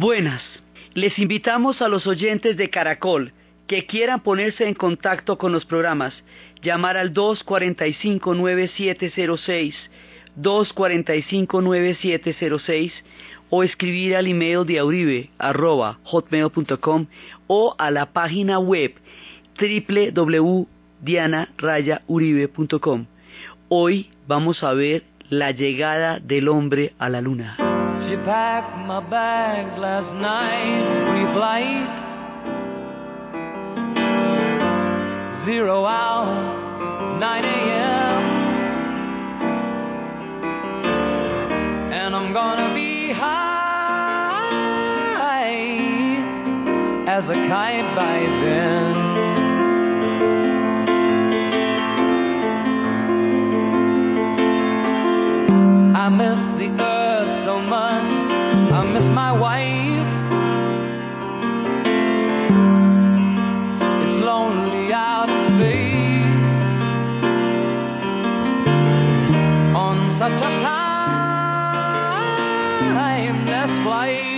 Buenas. Les invitamos a los oyentes de Caracol que quieran ponerse en contacto con los programas, llamar al 245-9706, 245-9706 o escribir al email de auribe arroba hotmail.com o a la página web www.dianarayauribe.com. Hoy vamos a ver la llegada del hombre a la luna. She packed my bags last night, pre-flight. Zero hour, 9 a.m. And I'm gonna be high as a kite by then. I miss the earth my wife. It's lonely out space on such a timeless flight.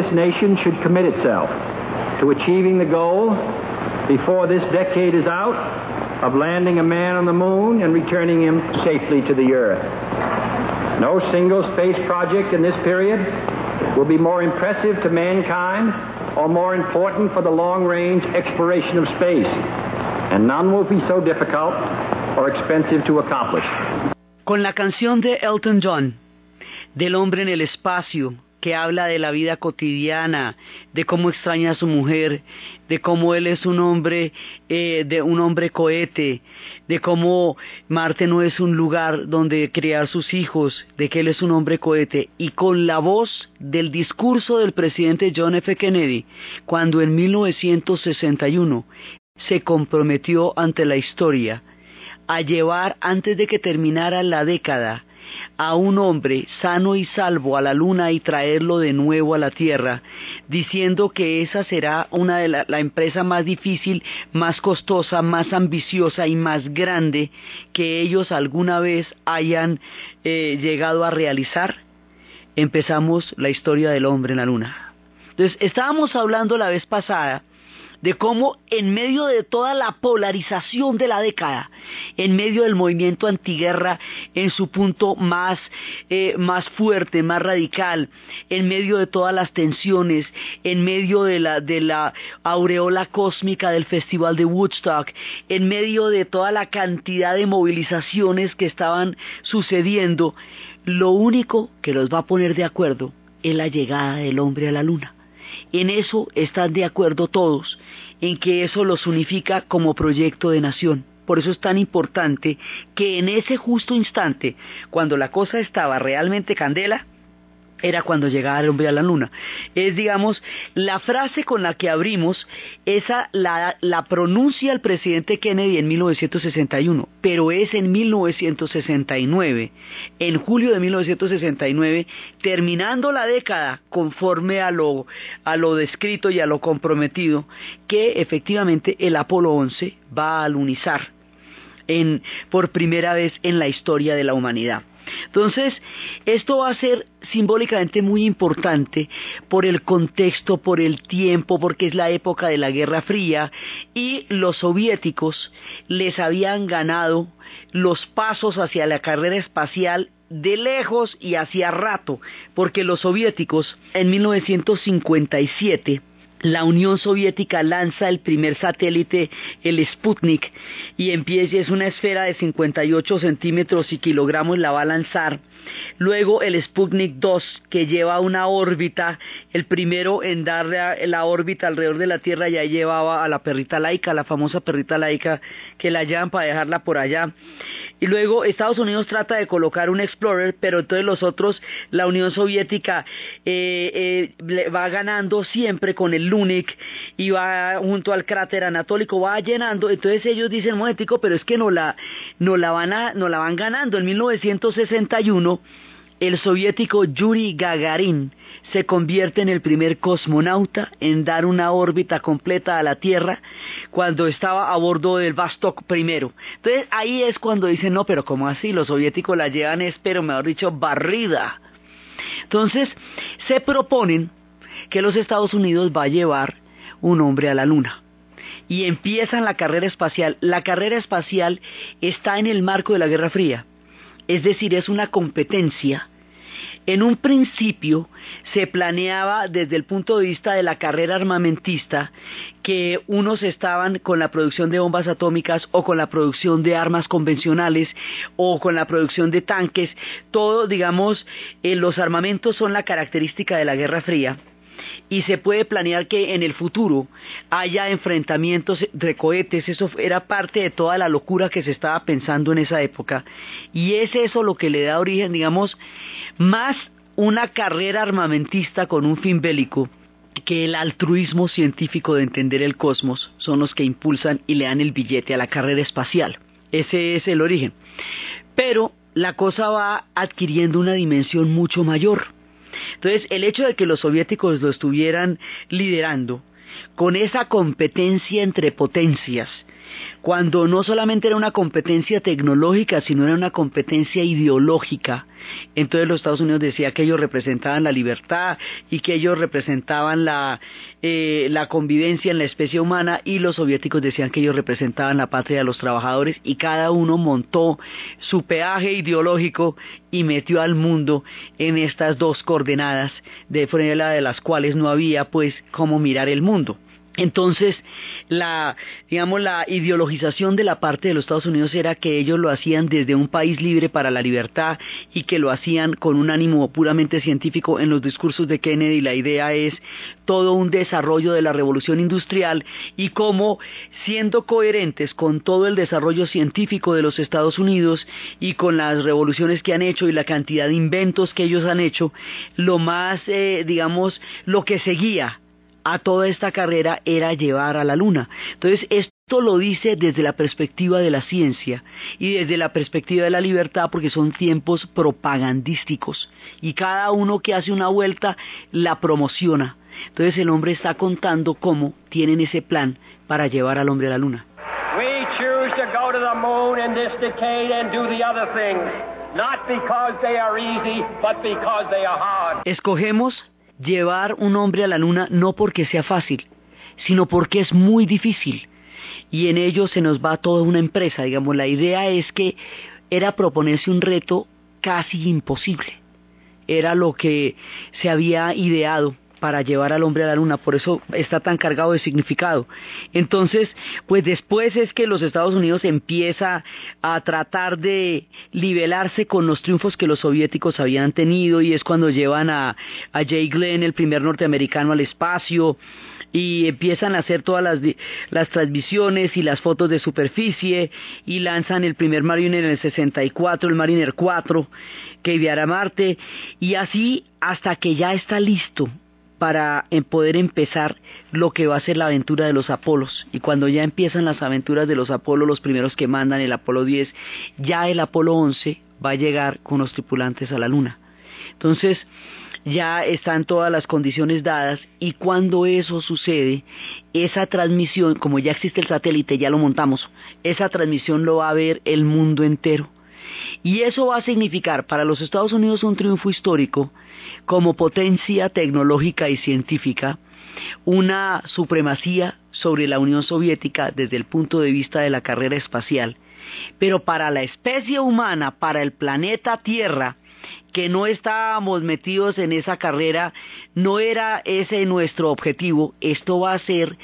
This nation should commit itself to achieving the goal before this decade is out of landing a man on the moon and returning him safely to the earth. No single space project in this period will be more impressive to mankind or more important for the long-range exploration of space, and none will be so difficult or expensive to accomplish. Con la canción de Elton John, del hombre en el espacio, que habla de la vida cotidiana, de cómo extraña a su mujer, de cómo él es un hombre, eh, de un hombre cohete, de cómo Marte no es un lugar donde criar sus hijos, de que él es un hombre cohete, y con la voz del discurso del presidente John F. Kennedy, cuando en 1961 se comprometió ante la historia a llevar antes de que terminara la década a un hombre sano y salvo a la luna y traerlo de nuevo a la tierra, diciendo que esa será una de la, la empresa más difícil, más costosa, más ambiciosa y más grande que ellos alguna vez hayan eh, llegado a realizar, empezamos la historia del hombre en la luna. Entonces, estábamos hablando la vez pasada de cómo en medio de toda la polarización de la década, en medio del movimiento antiguerra en su punto más, eh, más fuerte, más radical, en medio de todas las tensiones, en medio de la, de la aureola cósmica del Festival de Woodstock, en medio de toda la cantidad de movilizaciones que estaban sucediendo, lo único que los va a poner de acuerdo es la llegada del hombre a la luna. En eso están de acuerdo todos, en que eso los unifica como proyecto de nación. Por eso es tan importante que en ese justo instante, cuando la cosa estaba realmente candela, era cuando llegaba el hombre a la luna. Es, digamos, la frase con la que abrimos, esa la, la pronuncia el presidente Kennedy en 1961, pero es en 1969, en julio de 1969, terminando la década conforme a lo, a lo descrito y a lo comprometido, que efectivamente el Apolo 11 va a alunizar en, por primera vez en la historia de la humanidad. Entonces, esto va a ser simbólicamente muy importante por el contexto, por el tiempo, porque es la época de la Guerra Fría y los soviéticos les habían ganado los pasos hacia la carrera espacial de lejos y hacia rato, porque los soviéticos en 1957 la Unión Soviética lanza el primer satélite, el Sputnik, y empieza, es una esfera de 58 centímetros y kilogramos, la va a lanzar. Luego el Sputnik 2, que lleva una órbita, el primero en darle la órbita alrededor de la Tierra ya llevaba a la perrita laica, la famosa perrita laica, que la llevan para dejarla por allá. Y luego Estados Unidos trata de colocar un Explorer, pero entonces los otros, la Unión Soviética eh, eh, va ganando siempre con el Lunik y va junto al cráter anatólico, va llenando. Entonces ellos dicen, momentico, pero es que no la, no la, van, a, no la van ganando. En 1961 el soviético Yuri Gagarin se convierte en el primer cosmonauta en dar una órbita completa a la Tierra cuando estaba a bordo del Vostok primero. Entonces ahí es cuando dicen, no, pero ¿cómo así? Los soviéticos la llevan, espero, mejor dicho, barrida. Entonces se proponen que los Estados Unidos va a llevar un hombre a la Luna y empiezan la carrera espacial. La carrera espacial está en el marco de la Guerra Fría, es decir, es una competencia en un principio se planeaba desde el punto de vista de la carrera armamentista que unos estaban con la producción de bombas atómicas o con la producción de armas convencionales o con la producción de tanques. Todo, digamos, eh, los armamentos son la característica de la Guerra Fría y se puede planear que en el futuro haya enfrentamientos de cohetes, eso era parte de toda la locura que se estaba pensando en esa época y es eso lo que le da origen, digamos, más una carrera armamentista con un fin bélico que el altruismo científico de entender el cosmos son los que impulsan y le dan el billete a la carrera espacial. Ese es el origen. Pero la cosa va adquiriendo una dimensión mucho mayor entonces, el hecho de que los soviéticos lo estuvieran liderando, con esa competencia entre potencias, cuando no solamente era una competencia tecnológica, sino era una competencia ideológica. Entonces los Estados Unidos decía que ellos representaban la libertad y que ellos representaban la, eh, la convivencia en la especie humana y los soviéticos decían que ellos representaban la patria de los trabajadores y cada uno montó su peaje ideológico y metió al mundo en estas dos coordenadas de fuera de las cuales no había pues cómo mirar el mundo. Entonces, la, digamos, la ideologización de la parte de los Estados Unidos era que ellos lo hacían desde un país libre para la libertad y que lo hacían con un ánimo puramente científico. En los discursos de Kennedy la idea es todo un desarrollo de la revolución industrial y cómo, siendo coherentes con todo el desarrollo científico de los Estados Unidos y con las revoluciones que han hecho y la cantidad de inventos que ellos han hecho, lo más, eh, digamos, lo que seguía a toda esta carrera era llevar a la luna. Entonces, esto lo dice desde la perspectiva de la ciencia y desde la perspectiva de la libertad porque son tiempos propagandísticos y cada uno que hace una vuelta la promociona. Entonces el hombre está contando cómo tienen ese plan para llevar al hombre a la luna. We choose to go to the moon in this decade and do the other thing, not because they are easy, but because they are hard. Escogemos llevar un hombre a la luna no porque sea fácil, sino porque es muy difícil. Y en ello se nos va toda una empresa, digamos, la idea es que era proponerse un reto casi imposible. Era lo que se había ideado para llevar al hombre a la luna, por eso está tan cargado de significado. Entonces, pues después es que los Estados Unidos empieza a tratar de nivelarse con los triunfos que los soviéticos habían tenido y es cuando llevan a, a Jay Glenn, el primer norteamericano, al espacio y empiezan a hacer todas las, las transmisiones y las fotos de superficie y lanzan el primer Mariner en el 64, el Mariner 4 que enviará a Marte y así hasta que ya está listo para poder empezar lo que va a ser la aventura de los Apolos. Y cuando ya empiezan las aventuras de los Apolos, los primeros que mandan, el Apolo 10, ya el Apolo 11 va a llegar con los tripulantes a la Luna. Entonces, ya están todas las condiciones dadas y cuando eso sucede, esa transmisión, como ya existe el satélite, ya lo montamos, esa transmisión lo va a ver el mundo entero. Y eso va a significar para los Estados Unidos un triunfo histórico como potencia tecnológica y científica, una supremacía sobre la Unión Soviética desde el punto de vista de la carrera espacial, pero para la especie humana, para el planeta Tierra, que no estábamos metidos en esa carrera, no era ese nuestro objetivo, esto va a ser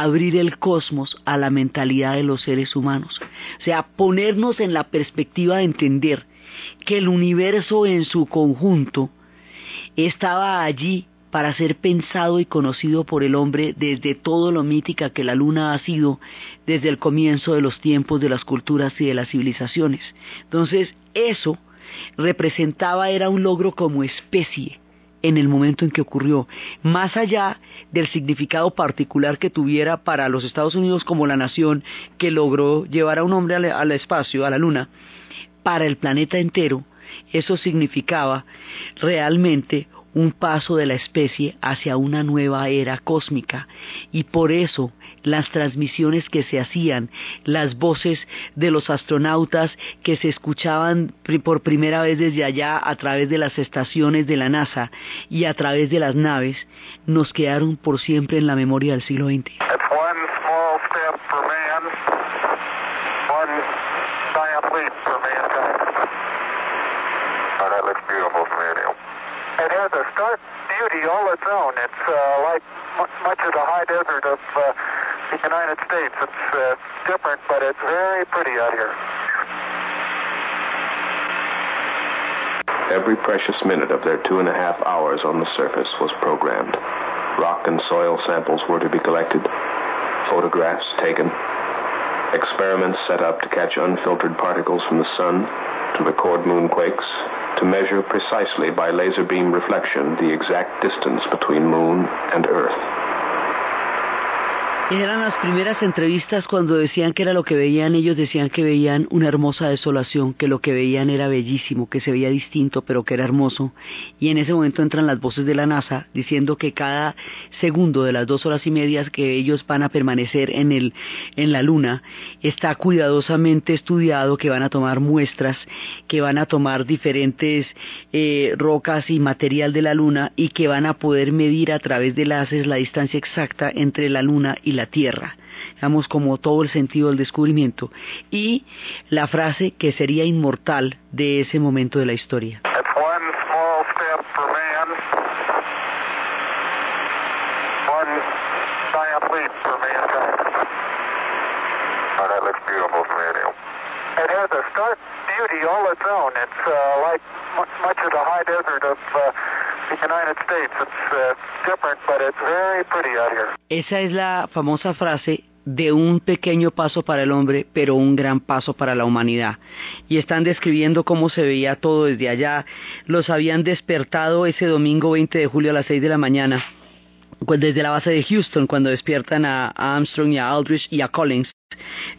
abrir el cosmos a la mentalidad de los seres humanos. O sea, ponernos en la perspectiva de entender que el universo en su conjunto estaba allí para ser pensado y conocido por el hombre desde todo lo mítica que la luna ha sido desde el comienzo de los tiempos de las culturas y de las civilizaciones. Entonces, eso representaba, era un logro como especie en el momento en que ocurrió, más allá del significado particular que tuviera para los Estados Unidos como la nación que logró llevar a un hombre al, espacio, a la luna, para el planeta entero, eso significaba realmente un paso de la especie hacia una nueva era cósmica y por eso las transmisiones que se hacían, las voces de los astronautas que se escuchaban por primera vez desde allá a través de las estaciones de la NASA y a través de las naves, nos quedaron por siempre en la memoria del siglo XX. Different, but it's very pretty out here. Every precious minute of their two and a half hours on the surface was programmed. Rock and soil samples were to be collected, photographs taken, experiments set up to catch unfiltered particles from the sun, to record moonquakes, to measure precisely by laser beam reflection the exact distance between moon and earth. Eran las primeras entrevistas cuando decían que era lo que veían, ellos decían que veían una hermosa desolación, que lo que veían era bellísimo, que se veía distinto, pero que era hermoso. Y en ese momento entran las voces de la NASA diciendo que cada segundo de las dos horas y medias que ellos van a permanecer en, el, en la Luna está cuidadosamente estudiado, que van a tomar muestras, que van a tomar diferentes eh, rocas y material de la Luna y que van a poder medir a través de láseres la distancia exacta entre la Luna y la Tierra, digamos como todo el sentido del descubrimiento, y la frase que sería inmortal de ese momento de la historia. Own. It's uh, esa es la famosa frase de un pequeño paso para el hombre, pero un gran paso para la humanidad. Y están describiendo cómo se veía todo desde allá. Los habían despertado ese domingo 20 de julio a las 6 de la mañana, desde la base de Houston, cuando despiertan a Armstrong y a Aldrich y a Collins.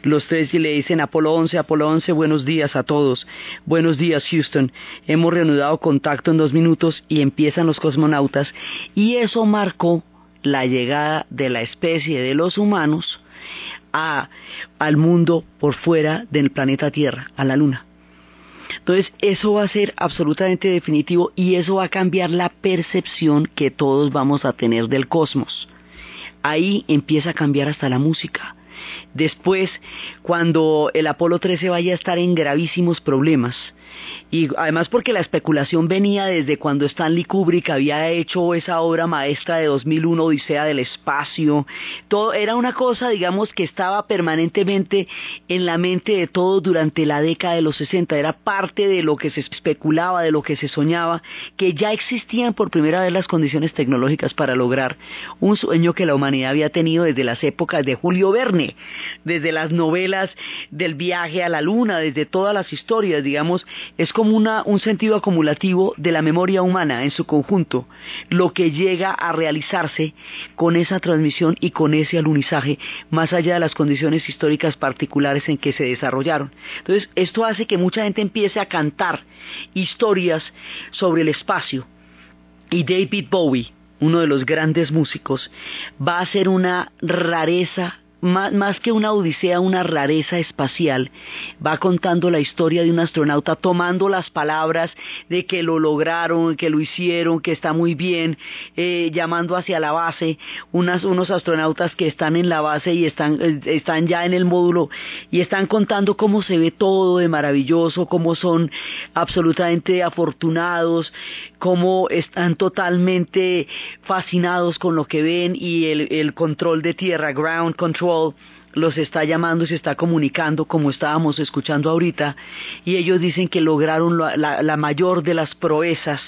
Los tres y le dicen Apolo 11, Apolo 11, buenos días a todos. Buenos días Houston. Hemos reanudado contacto en dos minutos y empiezan los cosmonautas y eso marcó la llegada de la especie de los humanos a, al mundo por fuera del planeta Tierra, a la Luna. Entonces eso va a ser absolutamente definitivo y eso va a cambiar la percepción que todos vamos a tener del cosmos. Ahí empieza a cambiar hasta la música Después, cuando el Apolo 13 vaya a estar en gravísimos problemas, y además porque la especulación venía desde cuando Stanley Kubrick había hecho esa obra maestra de 2001, Odisea del Espacio, todo era una cosa, digamos, que estaba permanentemente en la mente de todos durante la década de los 60, era parte de lo que se especulaba, de lo que se soñaba, que ya existían por primera vez las condiciones tecnológicas para lograr un sueño que la humanidad había tenido desde las épocas de Julio Verne, desde las novelas del viaje a la luna, desde todas las historias, digamos, es como un sentido acumulativo de la memoria humana en su conjunto, lo que llega a realizarse con esa transmisión y con ese alunizaje, más allá de las condiciones históricas particulares en que se desarrollaron. Entonces, esto hace que mucha gente empiece a cantar historias sobre el espacio. Y David Bowie, uno de los grandes músicos, va a ser una rareza más, que una odisea, una rareza espacial, va contando la historia de un astronauta tomando las palabras de que lo lograron, que lo hicieron, que está muy bien, eh, llamando hacia la base, unas, unos astronautas que están en la base y están, eh, están ya en el módulo y están contando cómo se ve todo de maravilloso, cómo son absolutamente afortunados, cómo están totalmente fascinados con lo que ven y el control de tierra, ground control, los está llamando y se está comunicando como estábamos escuchando ahorita y ellos dicen que lograron la, la, la, mayor de las proezas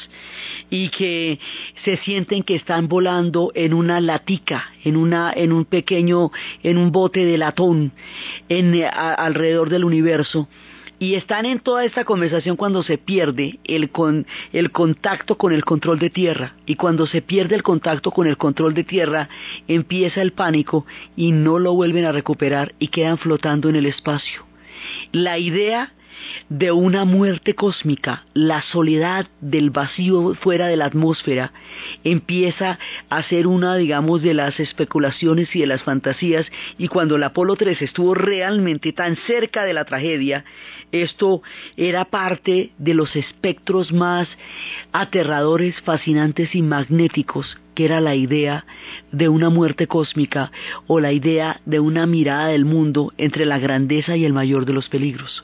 y que se sienten que están volando en una latica, en una, en un pequeño, en un bote de latón en, alrededor del universo y están en toda esta conversación cuando se pierde el, con, el contacto con el control de tierra y cuando se pierde el contacto con el control de tierra empieza el pánico y no lo vuelven a recuperar y quedan flotando en el espacio. La idea de una muerte cósmica, la soledad del vacío fuera de la atmósfera, empieza a ser una, digamos, de las especulaciones y de las fantasías, y cuando el Apolo 3 estuvo realmente tan cerca de la tragedia, esto era parte de los espectros más aterradores, fascinantes y magnéticos que era la idea de una muerte cósmica o la idea de una mirada del mundo entre la grandeza y el mayor de los peligros.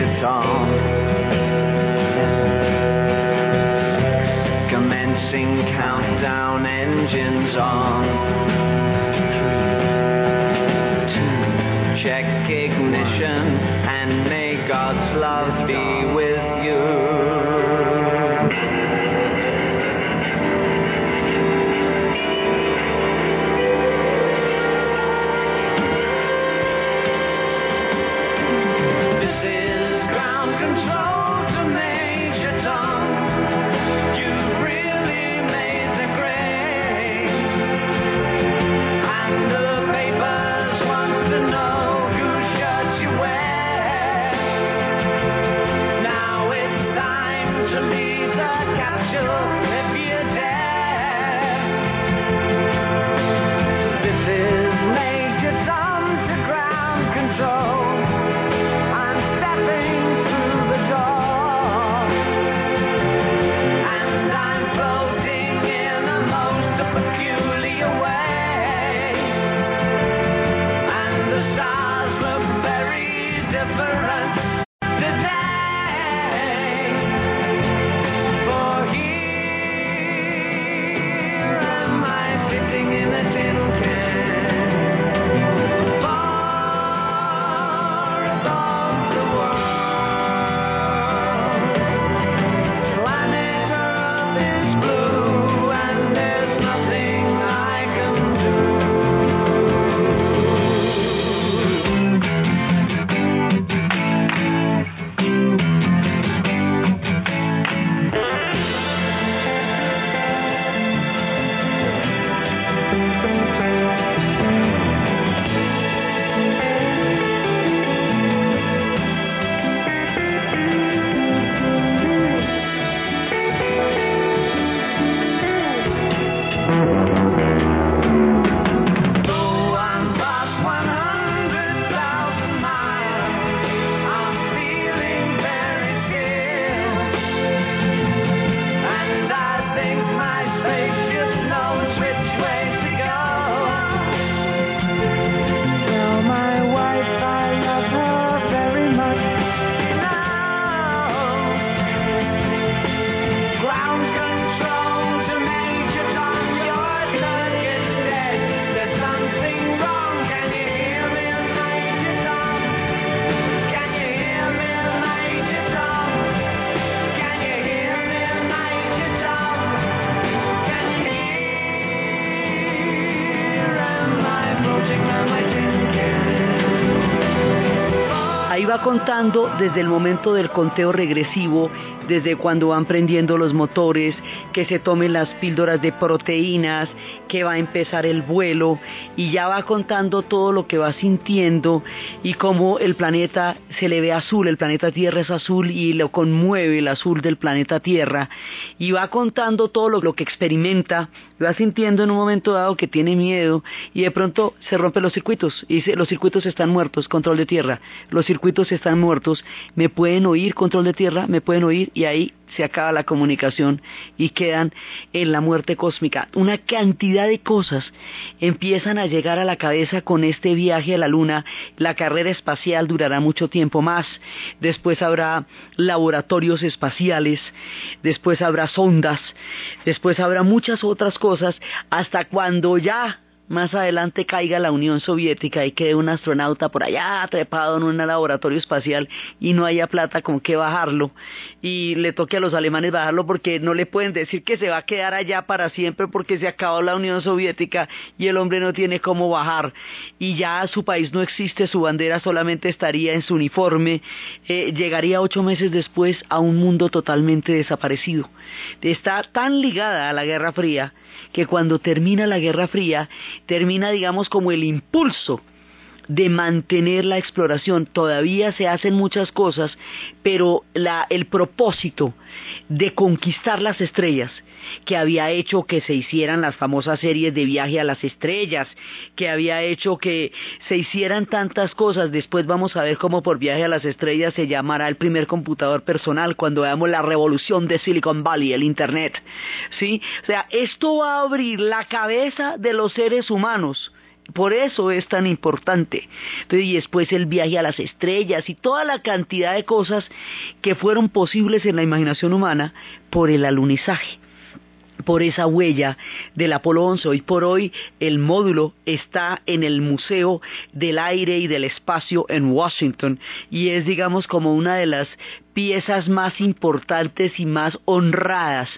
engines on. Check ignition and may God's love contando desde el momento del conteo regresivo, desde cuando van prendiendo los motores, que se tomen las píldoras de proteínas, que va a empezar el vuelo y ya va contando todo lo que va sintiendo y cómo el planeta se le ve azul, el planeta Tierra es azul y lo conmueve el azul del planeta Tierra. Y va contando todo lo, que experimenta, va sintiendo en un momento dado que tiene miedo y de pronto se rompen los circuitos y dice los circuitos están muertos, control de tierra, los circuitos están muertos, me pueden oír, control de tierra, me pueden oír y ahí se acaba la comunicación y quedan en la muerte cósmica. Una cantidad de cosas empiezan a llegar a la cabeza con este viaje a la Luna. La carrera espacial durará mucho tiempo más. Después habrá laboratorios espaciales. Después habrá sondas. Después habrá muchas otras cosas hasta cuando ya más adelante caiga la Unión Soviética y quede un astronauta por allá trepado en un laboratorio espacial y no haya plata con qué bajarlo y le toque a los alemanes bajarlo porque no le pueden decir que se va a quedar allá para siempre porque se acabó la Unión Soviética y el hombre no tiene cómo bajar. Y ya su país no existe, su bandera solamente estaría en su uniforme, eh, llegaría ocho meses después a un mundo totalmente desaparecido. Está tan ligada a la Guerra Fría que cuando termina la Guerra Fría termina, digamos, como el impulso de mantener la exploración. Todavía se hacen muchas cosas, pero la, el propósito de conquistar las estrellas que había hecho que se hicieran las famosas series de viaje a las estrellas, que había hecho que se hicieran tantas cosas. Después vamos a ver cómo por viaje a las estrellas se llamará el primer computador personal cuando veamos la revolución de Silicon Valley, el Internet. ¿Sí? O sea, esto va a abrir la cabeza de los seres humanos. Por eso es tan importante. Y después el viaje a las estrellas y toda la cantidad de cosas que fueron posibles en la imaginación humana por el alunizaje por esa huella del Apolo 11. Hoy por hoy el módulo está en el Museo del Aire y del Espacio en Washington y es digamos como una de las piezas más importantes y más honradas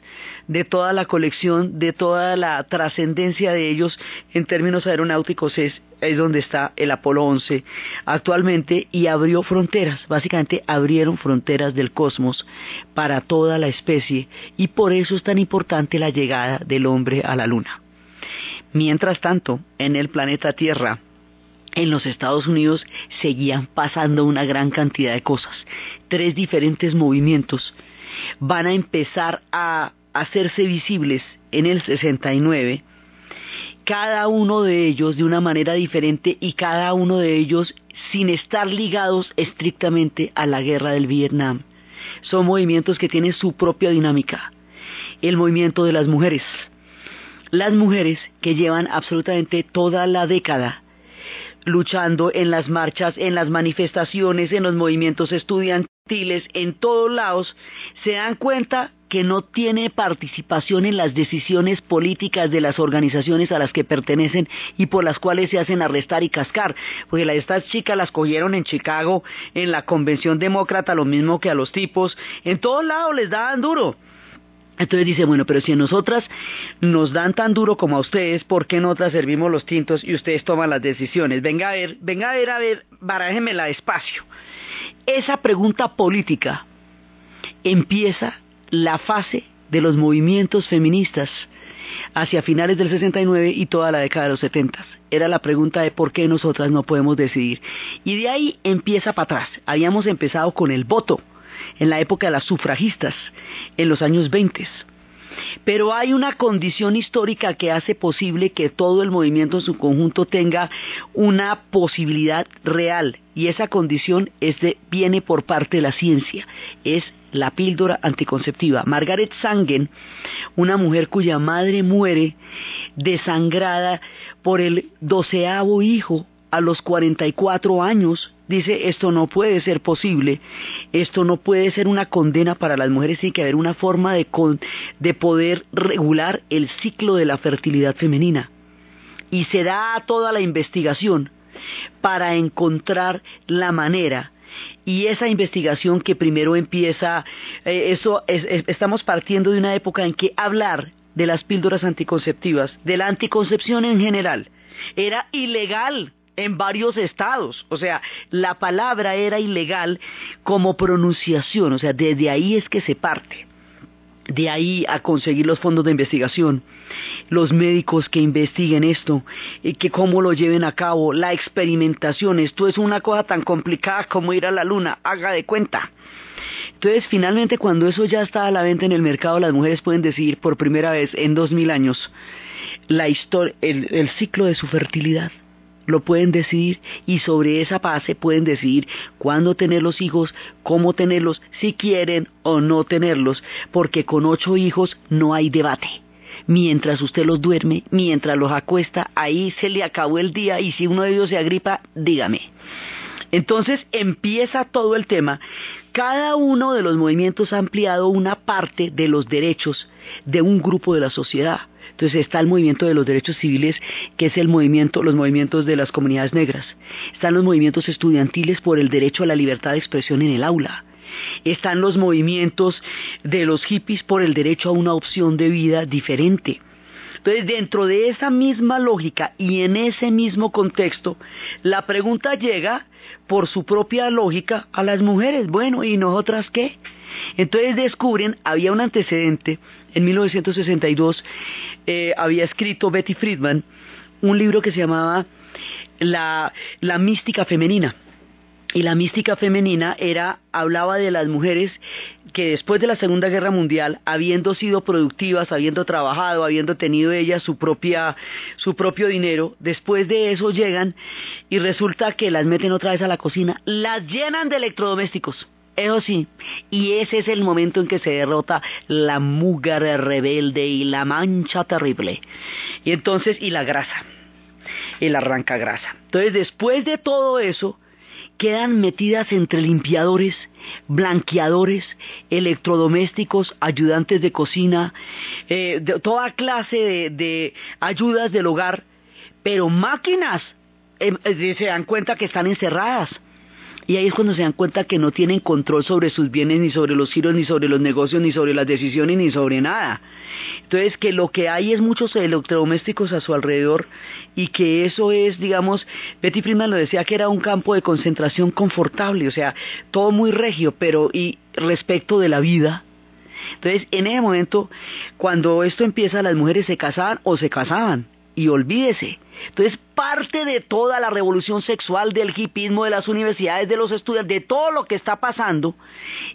de toda la colección, de toda la trascendencia de ellos en términos aeronáuticos es, es donde está el Apolo 11 actualmente y abrió fronteras, básicamente abrieron fronteras del cosmos para toda la especie y por eso es tan importante la llegada del hombre a la luna. Mientras tanto, en el planeta Tierra, en los Estados Unidos seguían pasando una gran cantidad de cosas. Tres diferentes movimientos van a empezar a hacerse visibles en el 69, cada uno de ellos de una manera diferente y cada uno de ellos sin estar ligados estrictamente a la guerra del Vietnam. Son movimientos que tienen su propia dinámica. El movimiento de las mujeres. Las mujeres que llevan absolutamente toda la década luchando en las marchas, en las manifestaciones, en los movimientos estudiantiles, en todos lados, se dan cuenta que no tiene participación en las decisiones políticas de las organizaciones a las que pertenecen y por las cuales se hacen arrestar y cascar. Porque estas chicas las cogieron en Chicago, en la convención demócrata, lo mismo que a los tipos, en todos lados les daban duro. Entonces dice, bueno, pero si a nosotras nos dan tan duro como a ustedes, ¿por qué nosotras servimos los tintos y ustedes toman las decisiones? Venga a ver, venga a ver, a ver, barájemela despacio. Esa pregunta política empieza la fase de los movimientos feministas hacia finales del 69 y toda la década de los 70. Era la pregunta de por qué nosotras no podemos decidir. Y de ahí empieza para atrás. Habíamos empezado con el voto en la época de las sufragistas, en los años 20. Pero hay una condición histórica que hace posible que todo el movimiento en su conjunto tenga una posibilidad real y esa condición es de, viene por parte de la ciencia, es la píldora anticonceptiva. Margaret Sangen, una mujer cuya madre muere desangrada por el doceavo hijo a los 44 años, dice, esto no puede ser posible, esto no puede ser una condena para las mujeres, tiene que haber una forma de, de poder regular el ciclo de la fertilidad femenina. Y se da toda la investigación para encontrar la manera. Y esa investigación que primero empieza, eh, eso estamos partiendo de una época en que hablar de las píldoras anticonceptivas, de la anticoncepción en general, era ilegal en varios estados. O sea, la palabra era ilegal como pronunciación, o sea, desde ahí es que se parte. De ahí a conseguir los fondos de investigación, los médicos que investiguen esto, y que cómo lo lleven a cabo, la experimentación, esto es una cosa tan complicada como ir a la luna, haga de cuenta. Entonces, finalmente, cuando eso ya está a la venta en el mercado, las mujeres pueden decidir por primera vez en dos mil años la el ciclo de su fertilidad lo pueden decidir y sobre esa base pueden decidir cuándo tener los hijos, cómo tenerlos, si quieren o no tenerlos, porque con ocho hijos no hay debate. Mientras usted los duerme, mientras los acuesta, ahí se le acabó el día y si uno de ellos se agripa, dígame. Entonces empieza todo el tema. Cada uno de los movimientos ha ampliado una parte de los derechos de un grupo de la sociedad. Entonces está el movimiento de los derechos civiles, que es el movimiento, los movimientos de las comunidades negras. Están los movimientos estudiantiles por el derecho a la libertad de expresión en el aula. Están los movimientos de los hippies por el derecho a una opción de vida diferente. Entonces, dentro de esa misma lógica y en ese mismo contexto, la pregunta llega por su propia lógica a las mujeres. Bueno, ¿y nosotras qué? Entonces descubren, había un antecedente, en 1962 eh, había escrito Betty Friedman un libro que se llamaba La, la mística femenina. Y la mística femenina era, hablaba de las mujeres que después de la Segunda Guerra Mundial, habiendo sido productivas, habiendo trabajado, habiendo tenido ellas su propia, su propio dinero, después de eso llegan y resulta que las meten otra vez a la cocina, las llenan de electrodomésticos. Eso sí, y ese es el momento en que se derrota la mugre rebelde y la mancha terrible. Y entonces, y la grasa, el arranca grasa. Entonces, después de todo eso, quedan metidas entre limpiadores, blanqueadores, electrodomésticos, ayudantes de cocina, eh, de toda clase de, ayudas del hogar, pero máquinas eh, se dan cuenta que están encerradas. Y ahí es cuando se dan cuenta que no tienen control sobre sus bienes, ni sobre los giros, ni sobre los negocios, ni sobre las decisiones, ni sobre nada. Entonces, que lo que hay es muchos electrodomésticos a su alrededor y que eso es, digamos, Betty Freeman lo decía que era un campo de concentración confortable, o sea, todo muy regio, pero y respecto de la vida. Entonces, en ese momento, cuando esto empieza, las mujeres se casaban o se casaban. Y olvídese, entonces, parte de toda la revolución sexual, del hipismo, de las universidades, de los estudiantes, de todo lo que está pasando,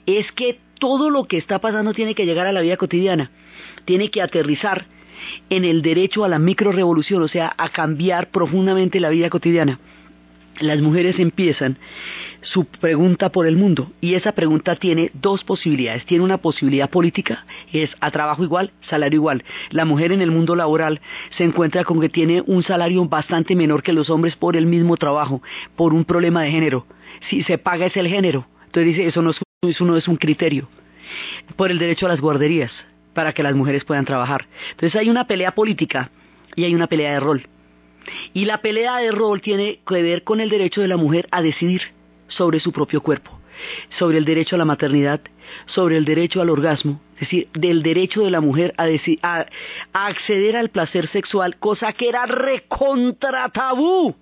es que todo lo que está pasando tiene que llegar a la vida cotidiana, tiene que aterrizar en el derecho a la microrevolución, o sea, a cambiar profundamente la vida cotidiana. Las mujeres empiezan su pregunta por el mundo y esa pregunta tiene dos posibilidades. Tiene una posibilidad política, es a trabajo igual, salario igual. La mujer en el mundo laboral se encuentra con que tiene un salario bastante menor que los hombres por el mismo trabajo, por un problema de género. Si se paga es el género. Entonces dice, eso no es, eso no es un criterio. Por el derecho a las guarderías, para que las mujeres puedan trabajar. Entonces hay una pelea política y hay una pelea de rol. Y la pelea de rol tiene que ver con el derecho de la mujer a decidir sobre su propio cuerpo, sobre el derecho a la maternidad, sobre el derecho al orgasmo, es decir, del derecho de la mujer a, a, acceder al placer sexual, cosa que era recontra tabú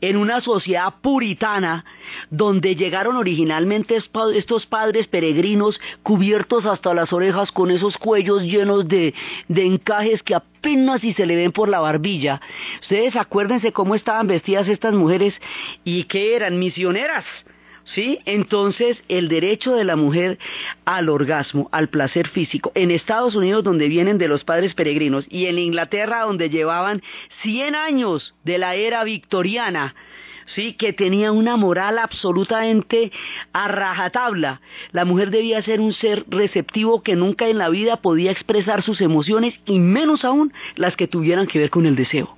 en una sociedad puritana donde llegaron originalmente estos padres peregrinos cubiertos hasta las orejas con esos cuellos llenos de, de encajes que apenas si se le ven por la barbilla. Ustedes acuérdense cómo estaban vestidas estas mujeres y que eran misioneras ¿Sí? Entonces, el derecho de la mujer al orgasmo, al placer físico, en Estados Unidos donde vienen de los padres peregrinos y en Inglaterra donde llevaban 100 años de la era victoriana, sí, que tenía una moral absolutamente a rajatabla. La mujer debía ser un ser receptivo que nunca en la vida podía expresar sus emociones y menos aún las que tuvieran que ver con el deseo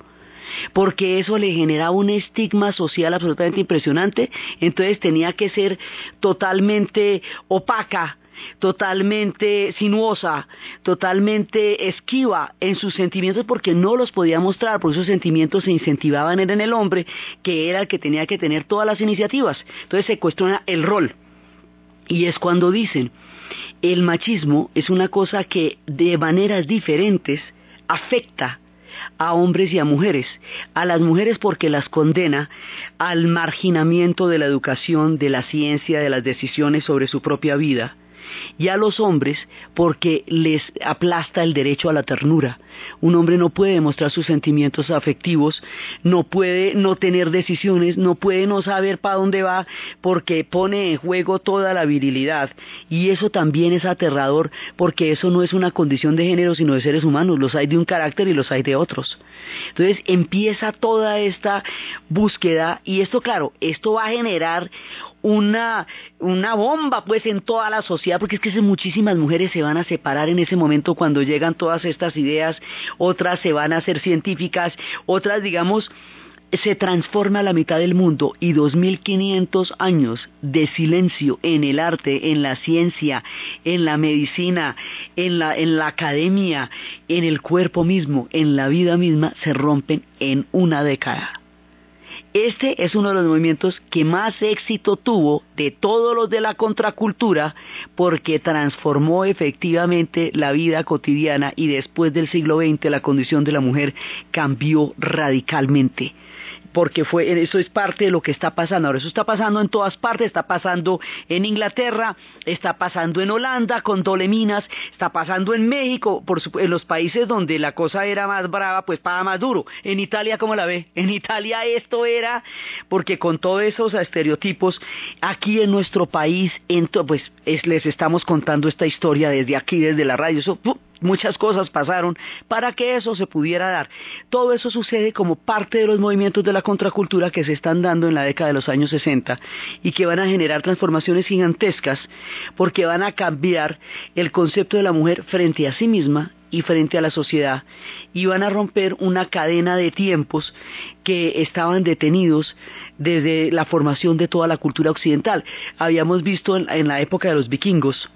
porque eso le generaba un estigma social absolutamente impresionante, entonces tenía que ser totalmente opaca, totalmente sinuosa, totalmente esquiva en sus sentimientos porque no los podía mostrar, porque esos sentimientos se incentivaban en el hombre, que era el que tenía que tener todas las iniciativas. Entonces se cuestiona el rol. Y es cuando dicen, el machismo es una cosa que de maneras diferentes afecta a hombres y a mujeres. A las mujeres porque las condena al marginamiento de la educación, de la ciencia, de las decisiones sobre su propia vida y a los hombres porque les aplasta el derecho a la ternura. Un hombre no puede demostrar sus sentimientos afectivos, no puede no tener decisiones, no puede no saber para dónde va porque pone en juego toda la virilidad. Y eso también es aterrador porque eso no es una condición de género sino de seres humanos, los hay de un carácter y los hay de otros. Entonces empieza toda esta búsqueda y esto claro, esto va a generar una, una bomba pues en toda la sociedad, porque es que muchísimas mujeres se van a separar en ese momento cuando llegan todas estas ideas, otras se van a hacer científicas, otras digamos se transforma la mitad del mundo y 2500 años de silencio en el arte, en la ciencia, en la medicina, en la, en la academia, en el cuerpo mismo, en la vida misma, se rompen en una década. Este es uno de los movimientos que más éxito tuvo de todos los de la contracultura porque transformó efectivamente la vida cotidiana y después del siglo XX la condición de la mujer cambió radicalmente porque fue, eso es parte de lo que está pasando. Ahora, eso está pasando en todas partes, está pasando en Inglaterra, está pasando en Holanda con Doleminas, está pasando en México, por, en los países donde la cosa era más brava, pues paga más duro. En Italia, ¿cómo la ve? En Italia esto era, porque con todos esos estereotipos, aquí en nuestro país, pues les estamos contando esta historia desde aquí, desde la radio, Muchas cosas pasaron para que eso se pudiera dar. Todo eso sucede como parte de los movimientos de la contracultura que se están dando en la década de los años 60 y que van a generar transformaciones gigantescas porque van a cambiar el concepto de la mujer frente a sí misma y frente a la sociedad y van a romper una cadena de tiempos que estaban detenidos desde la formación de toda la cultura occidental. Habíamos visto en, la época de los vikingos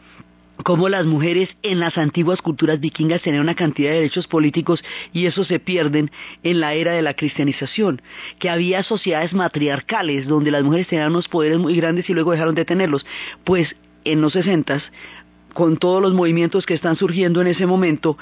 cómo las mujeres en las antiguas culturas vikingas tenían una cantidad de derechos políticos y eso se pierden en la era de la cristianización, que había sociedades matriarcales donde las mujeres tenían unos poderes muy grandes y luego dejaron de tenerlos. Pues en los sesentas con todos los movimientos que están surgiendo en ese momento,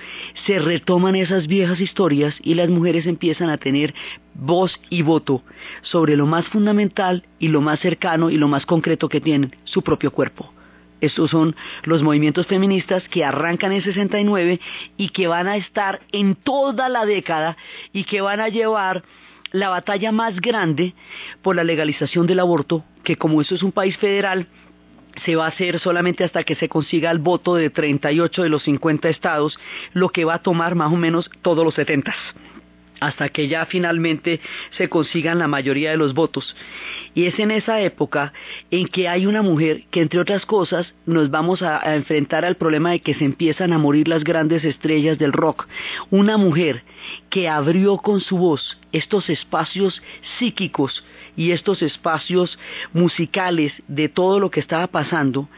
se retoman esas viejas historias y las mujeres empiezan a tener voz y voto sobre lo más fundamental y lo más cercano y lo más concreto que tienen, su propio cuerpo. Estos son los movimientos feministas que arrancan en 69 y que van a estar en toda la década y que van a llevar la batalla más grande por la legalización del aborto, que como eso es un país federal, se va a hacer solamente hasta que se consiga el voto de 38 de los 50 estados, lo que va a tomar más o menos todos los 70 hasta que ya finalmente se consigan la mayoría de los votos. Y es en esa época en que hay una mujer que, entre otras cosas, nos vamos a, enfrentar al problema de que se empiezan a morir las grandes estrellas del rock. Una mujer que abrió con su voz estos espacios psíquicos y estos espacios musicales de todo lo que estaba pasando,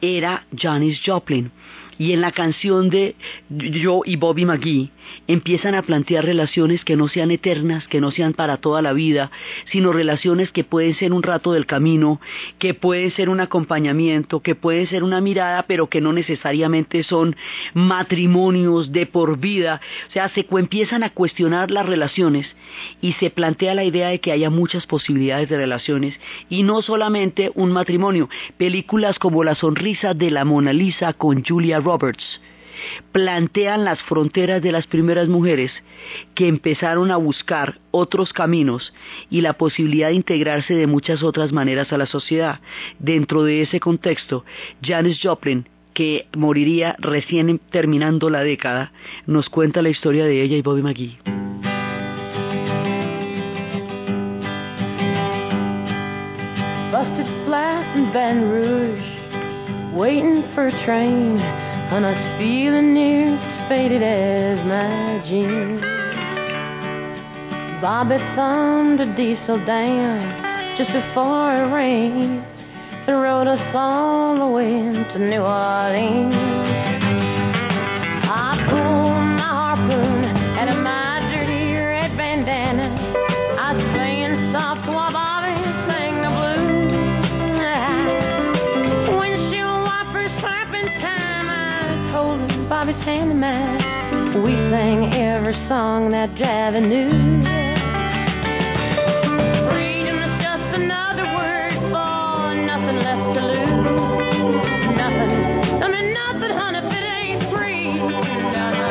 era Janis Joplin y en la canción de Yo y Bobby McGee empiezan a plantear relaciones que no sean eternas, que no sean para toda la vida, sino relaciones que pueden ser un rato del camino, que pueden ser un acompañamiento, que pueden ser una mirada, pero que no necesariamente son matrimonios de por vida. O sea, se empiezan a cuestionar las relaciones y se plantea la idea de que haya muchas posibilidades de relaciones y no solamente un matrimonio. Películas como La sonrisa de la Mona Lisa con Julia Roberts plantean las fronteras de las primeras mujeres que empezaron a buscar otros caminos y la posibilidad de integrarse de muchas otras maneras a la sociedad. Dentro de ese contexto, Janis Joplin, que moriría recién terminando la década, nos cuenta la historia de ella y Bobby McGee. Busted flat Rouge, waiting for a train. And I feeling near faded as my jeans. Bobby thumbed a diesel down just before it rained and rode us all the way to New Orleans. Handyman. We sang every song that Javi knew. Freedom is just another word for nothing left to lose. Nothing, I mean nothing, honey, if it ain't free. No, no.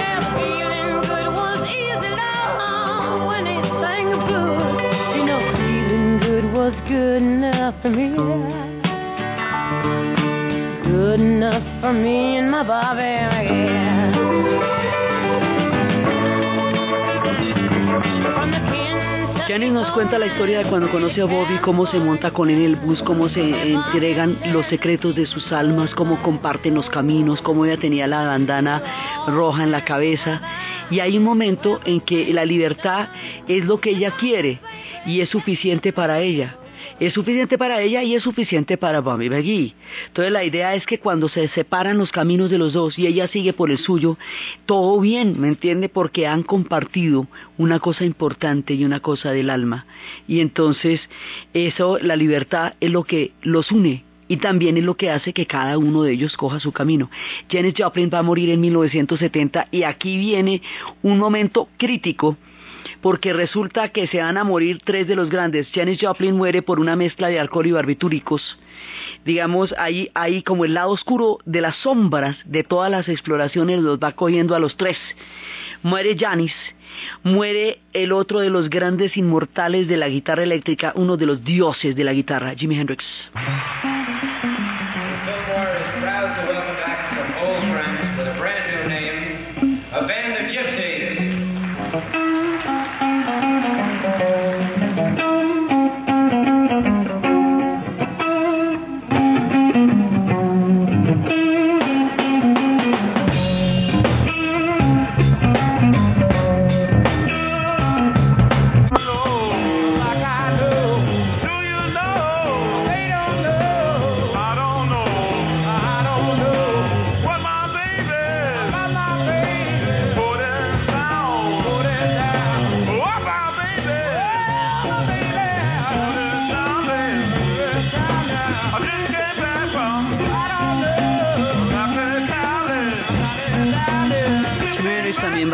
Yeah, feeling good was easy, love, when he sang the blues. You know, feeling good was good enough for me. Good enough for me and my Bobby, Janis nos cuenta la historia de cuando conoce a Bobby, cómo se monta con él en el bus, cómo se entregan los secretos de sus almas, cómo comparten los caminos, cómo ella tenía la bandana roja en la cabeza. Y hay un momento en que la libertad es lo que ella quiere y es suficiente para ella. Es suficiente para ella y es suficiente para Bobby McGee. Entonces la idea es que cuando se separan los caminos de los dos y ella sigue por el suyo, todo bien, ¿me entiende? Porque han compartido una cosa importante y una cosa del alma. Y entonces eso, la libertad es lo que los une. Y también es lo que hace que cada uno de ellos coja su camino. Janis Joplin va a morir en 1970 y aquí viene un momento crítico porque resulta que se van a morir tres de los grandes. Janis Joplin muere por una mezcla de alcohol y barbitúricos. Digamos, ahí, ahí como el lado oscuro de las sombras de todas las exploraciones los va cogiendo a los tres. Muere Janis, muere el otro de los grandes inmortales de la guitarra eléctrica, uno de los dioses de la guitarra, Jimi Hendrix.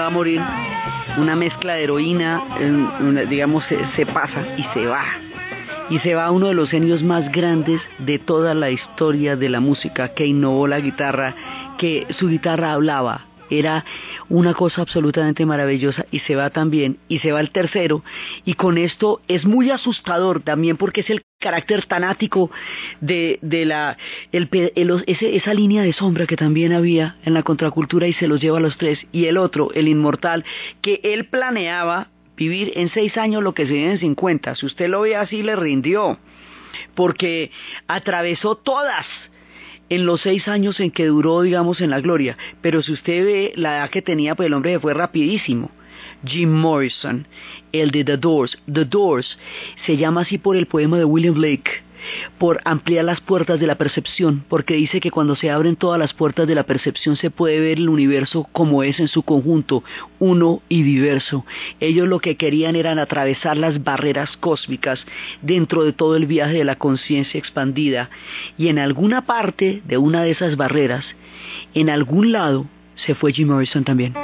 Va a morir. Una mezcla de heroína, digamos, se, se pasa y se va. Y se va uno de los genios más grandes de toda la historia de la música, que innovó la guitarra, que su guitarra hablaba. Era una cosa absolutamente maravillosa y se va también, y se va el tercero, y con esto es muy asustador también porque es el carácter tanático de, de la, el el- ese- esa línea de sombra que también había en la contracultura y se los lleva a los tres, y el otro, el inmortal, que él planeaba vivir en seis años lo que se vive en 50. Si usted lo ve así, le rindió, porque atravesó todas en los seis años en que duró, digamos, en la gloria. Pero si usted ve la edad que tenía, pues el hombre se fue rapidísimo. Jim Morrison, el de The Doors. The Doors se llama así por el poema de William Blake, por ampliar las puertas de la percepción, porque dice que cuando se abren todas las puertas de la percepción se puede ver el universo como es en su conjunto, uno y diverso. Ellos lo que querían eran atravesar las barreras cósmicas dentro de todo el viaje de la conciencia expandida, y en alguna parte de una de esas barreras, en algún lado, se fue Jim Morrison también.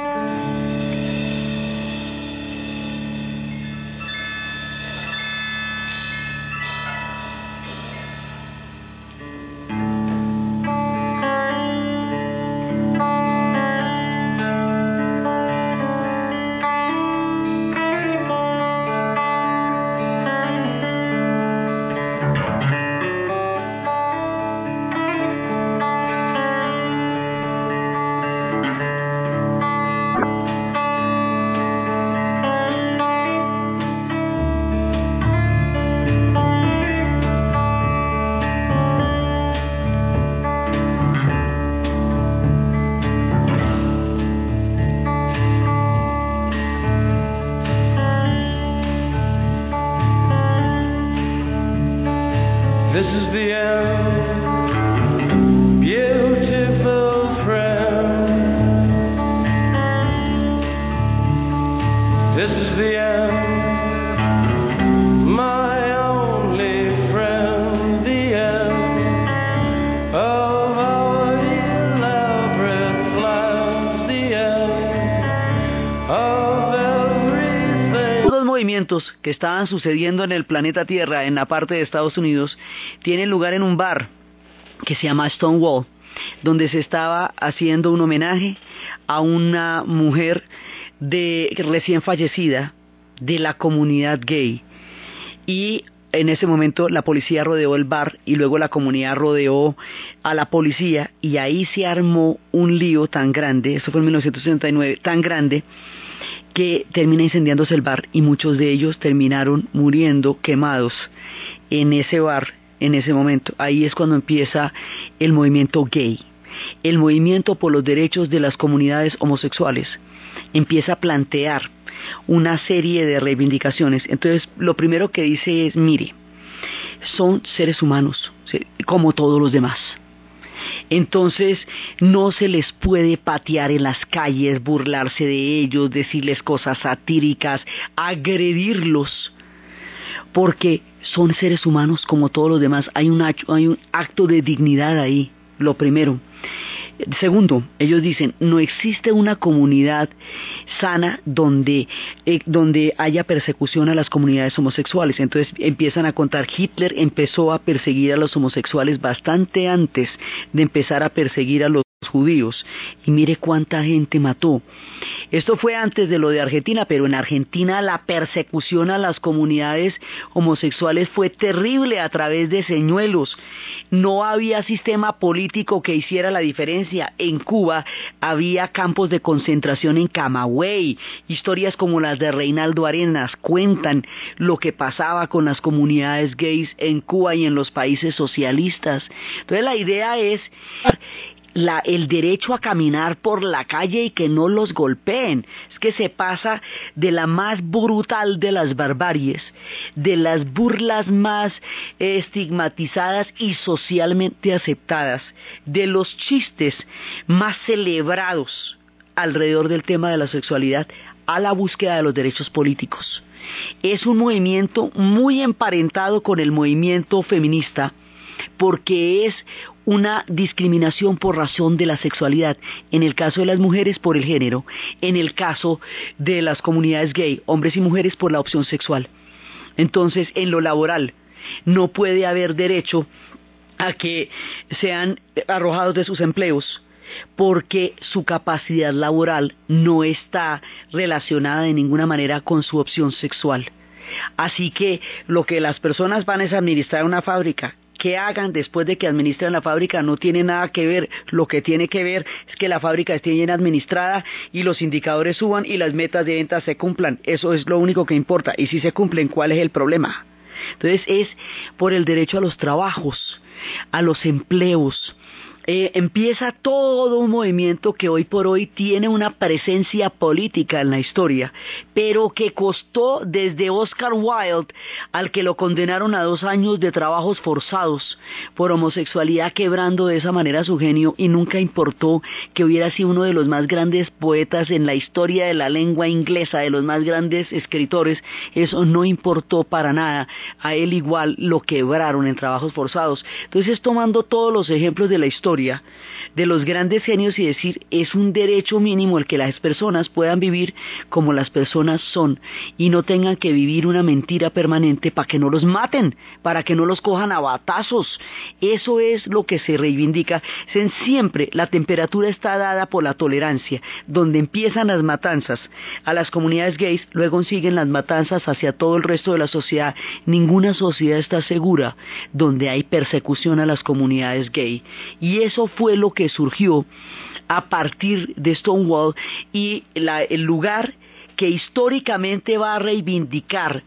Que estaban sucediendo en el planeta Tierra, en la parte de Estados Unidos, tienen lugar en un bar que se llama Stonewall, donde se estaba haciendo un homenaje a una mujer de recién fallecida de la comunidad gay. Y en ese momento la policía rodeó el bar y luego la comunidad rodeó a la policía y ahí se armó un lío tan grande, eso fue en 1969, tan grande que termina incendiándose el bar y muchos de ellos terminaron muriendo quemados en ese bar en ese momento. Ahí es cuando empieza el movimiento gay, el movimiento por los derechos de las comunidades homosexuales. Empieza a plantear una serie de reivindicaciones. Entonces, lo primero que dice es, mire, son seres humanos, como todos los demás. Entonces no se les puede patear en las calles, burlarse de ellos, decirles cosas satíricas, agredirlos, porque son seres humanos como todos los demás. Hay un, hay un acto de dignidad ahí, lo primero. Segundo, ellos dicen, no existe una comunidad sana donde, eh, donde haya persecución a las comunidades homosexuales. Entonces empiezan a contar, Hitler empezó a perseguir a los homosexuales bastante antes de empezar a perseguir a los judíos y mire cuánta gente mató. Esto fue antes de lo de Argentina, pero en Argentina la persecución a las comunidades homosexuales fue terrible a través de señuelos. No había sistema político que hiciera la diferencia. En Cuba había campos de concentración en Camagüey. Historias como las de Reinaldo Arenas cuentan lo que pasaba con las comunidades gays en Cuba y en los países socialistas. Entonces la idea es la, el derecho a caminar por la calle y que no los golpeen. Es que se pasa de la más brutal de las barbaries, de las burlas más estigmatizadas y socialmente aceptadas, de los chistes más celebrados alrededor del tema de la sexualidad a la búsqueda de los derechos políticos. Es un movimiento muy emparentado con el movimiento feminista porque es una discriminación por razón de la sexualidad, en el caso de las mujeres por el género, en el caso de las comunidades gay, hombres y mujeres por la opción sexual. Entonces, en lo laboral, no puede haber derecho a que sean arrojados de sus empleos porque su capacidad laboral no está relacionada de ninguna manera con su opción sexual. Así que lo que las personas van es administrar una fábrica que hagan después de que administren la fábrica no tiene nada que ver. Lo que tiene que ver es que la fábrica esté bien administrada y los indicadores suban y las metas de venta se cumplan. Eso es lo único que importa. Y si se cumplen, ¿cuál es el problema? Entonces es por el derecho a los trabajos, a los empleos, eh, empieza todo un movimiento que hoy por hoy tiene una presencia política en la historia, pero que costó desde Oscar Wilde, al que lo condenaron a dos años de trabajos forzados por homosexualidad, quebrando de esa manera su genio y nunca importó que hubiera sido uno de los más grandes poetas en la historia de la lengua inglesa, de los más grandes escritores, eso no importó para nada, a él igual lo quebraron en trabajos forzados. Entonces, tomando todos los ejemplos de la historia, de los grandes genios y decir es un derecho mínimo el que las personas puedan vivir como las personas son y no tengan que vivir una mentira permanente para que no los maten, para que no los cojan a batazos. Eso es lo que se reivindica. Siempre la temperatura está dada por la tolerancia, donde empiezan las matanzas a las comunidades gays, luego siguen las matanzas hacia todo el resto de la sociedad. Ninguna sociedad está segura donde hay persecución a las comunidades gay. Y eso fue lo que surgió a partir de Stonewall y el lugar que históricamente va a reivindicar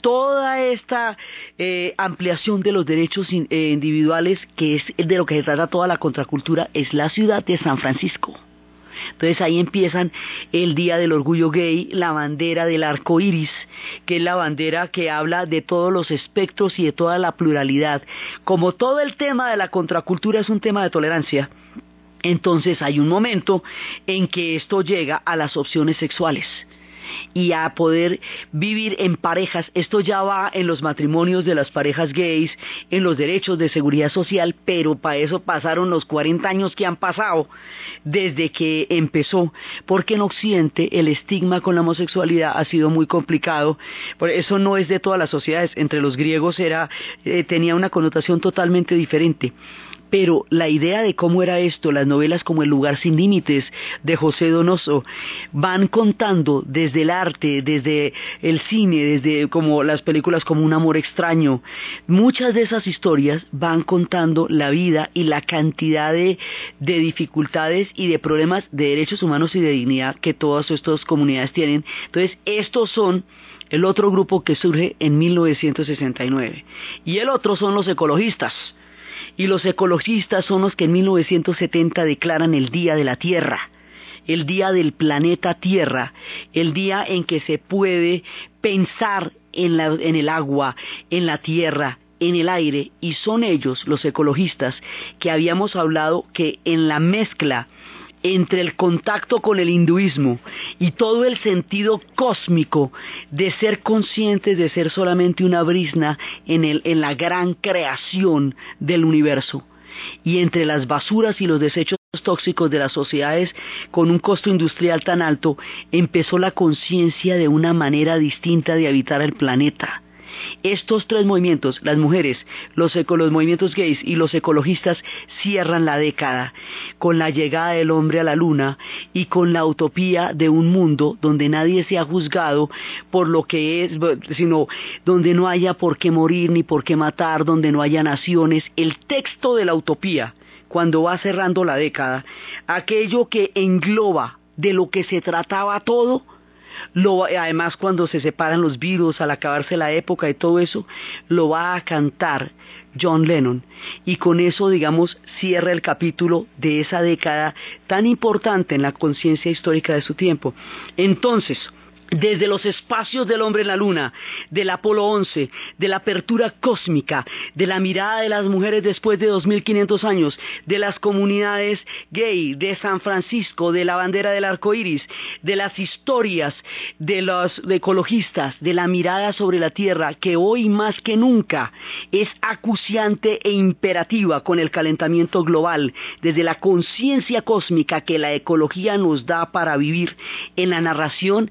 toda esta eh, ampliación de los derechos eh, individuales, que es de lo que se trata toda la contracultura, es la ciudad de San Francisco. Entonces ahí empiezan el Día del Orgullo Gay, la bandera del arco iris, que es la bandera que habla de todos los espectros y de toda la pluralidad. Como todo el tema de la contracultura es un tema de tolerancia, entonces hay un momento en que esto llega a las opciones sexuales y a poder vivir en parejas. Esto ya va en los matrimonios de las parejas gays, en los derechos de seguridad social, pero para eso pasaron los 40 años que han pasado desde que empezó, porque en Occidente el estigma con la homosexualidad ha sido muy complicado. Por eso no es de todas las sociedades. Entre los griegos era eh, tenía una connotación totalmente diferente pero la idea de cómo era esto, las novelas como El lugar sin límites de José Donoso, van contando desde el arte, desde el cine, desde como las películas como Un amor extraño. Muchas de esas historias van contando la vida y la cantidad de, de dificultades y de problemas de derechos humanos y de dignidad que todas estas comunidades tienen. Entonces, estos son el otro grupo que surge en 1969. Y el otro son los ecologistas y los ecologistas son los que en 1970 declaran el Día de la Tierra, el Día del planeta Tierra, el día en que se puede pensar en, en el agua, en la tierra, en el aire, y son ellos, los ecologistas, que habíamos hablado que en la mezcla entre el contacto con el hinduismo y todo el sentido cósmico de ser conscientes de ser solamente una brisna en, en la gran creación del universo. Y entre las basuras y los desechos tóxicos de las sociedades con un costo industrial tan alto, empezó la conciencia de una manera distinta de habitar el planeta estos tres movimientos, las mujeres, los, movimientos gays y los ecologistas, cierran la década con la llegada del hombre a la luna y con la utopía de un mundo donde nadie sea juzgado por lo que es, sino donde no haya por qué morir ni por qué matar, donde no haya naciones. El texto de la utopía, cuando va cerrando la década, aquello que engloba de lo que se trataba todo, además cuando se separan los virus al acabarse la época y todo eso, lo va a cantar John Lennon. Y con eso, digamos, cierra el capítulo de esa década tan importante en la conciencia histórica de su tiempo. Entonces, desde los espacios del hombre en la luna, del Apolo 11, de la apertura cósmica, de la mirada de las mujeres después de 2500 años, de las comunidades gay, de San Francisco, de la bandera del arco iris, de las historias de los ecologistas, de la mirada sobre la tierra, que hoy más que nunca es acuciante e imperativa con el calentamiento global, desde la conciencia cósmica que la ecología nos da para vivir en la narración